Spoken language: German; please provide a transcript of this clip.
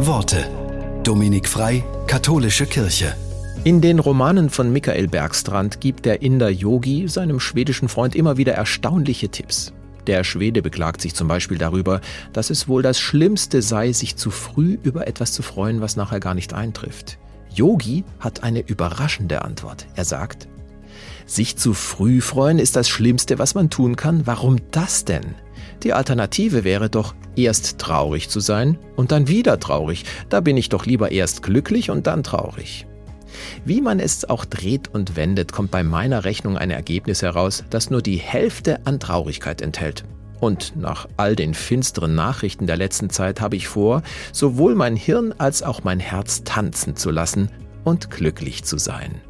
Worte. Dominik Frei, Katholische Kirche. In den Romanen von Michael Bergstrand gibt der Inder Yogi seinem schwedischen Freund immer wieder erstaunliche Tipps. Der Schwede beklagt sich zum Beispiel darüber, dass es wohl das Schlimmste sei, sich zu früh über etwas zu freuen, was nachher gar nicht eintrifft. Yogi hat eine überraschende Antwort. Er sagt, sich zu früh freuen ist das Schlimmste, was man tun kann. Warum das denn? Die Alternative wäre doch, erst traurig zu sein und dann wieder traurig. Da bin ich doch lieber erst glücklich und dann traurig. Wie man es auch dreht und wendet, kommt bei meiner Rechnung ein Ergebnis heraus, das nur die Hälfte an Traurigkeit enthält. Und nach all den finsteren Nachrichten der letzten Zeit habe ich vor, sowohl mein Hirn als auch mein Herz tanzen zu lassen und glücklich zu sein.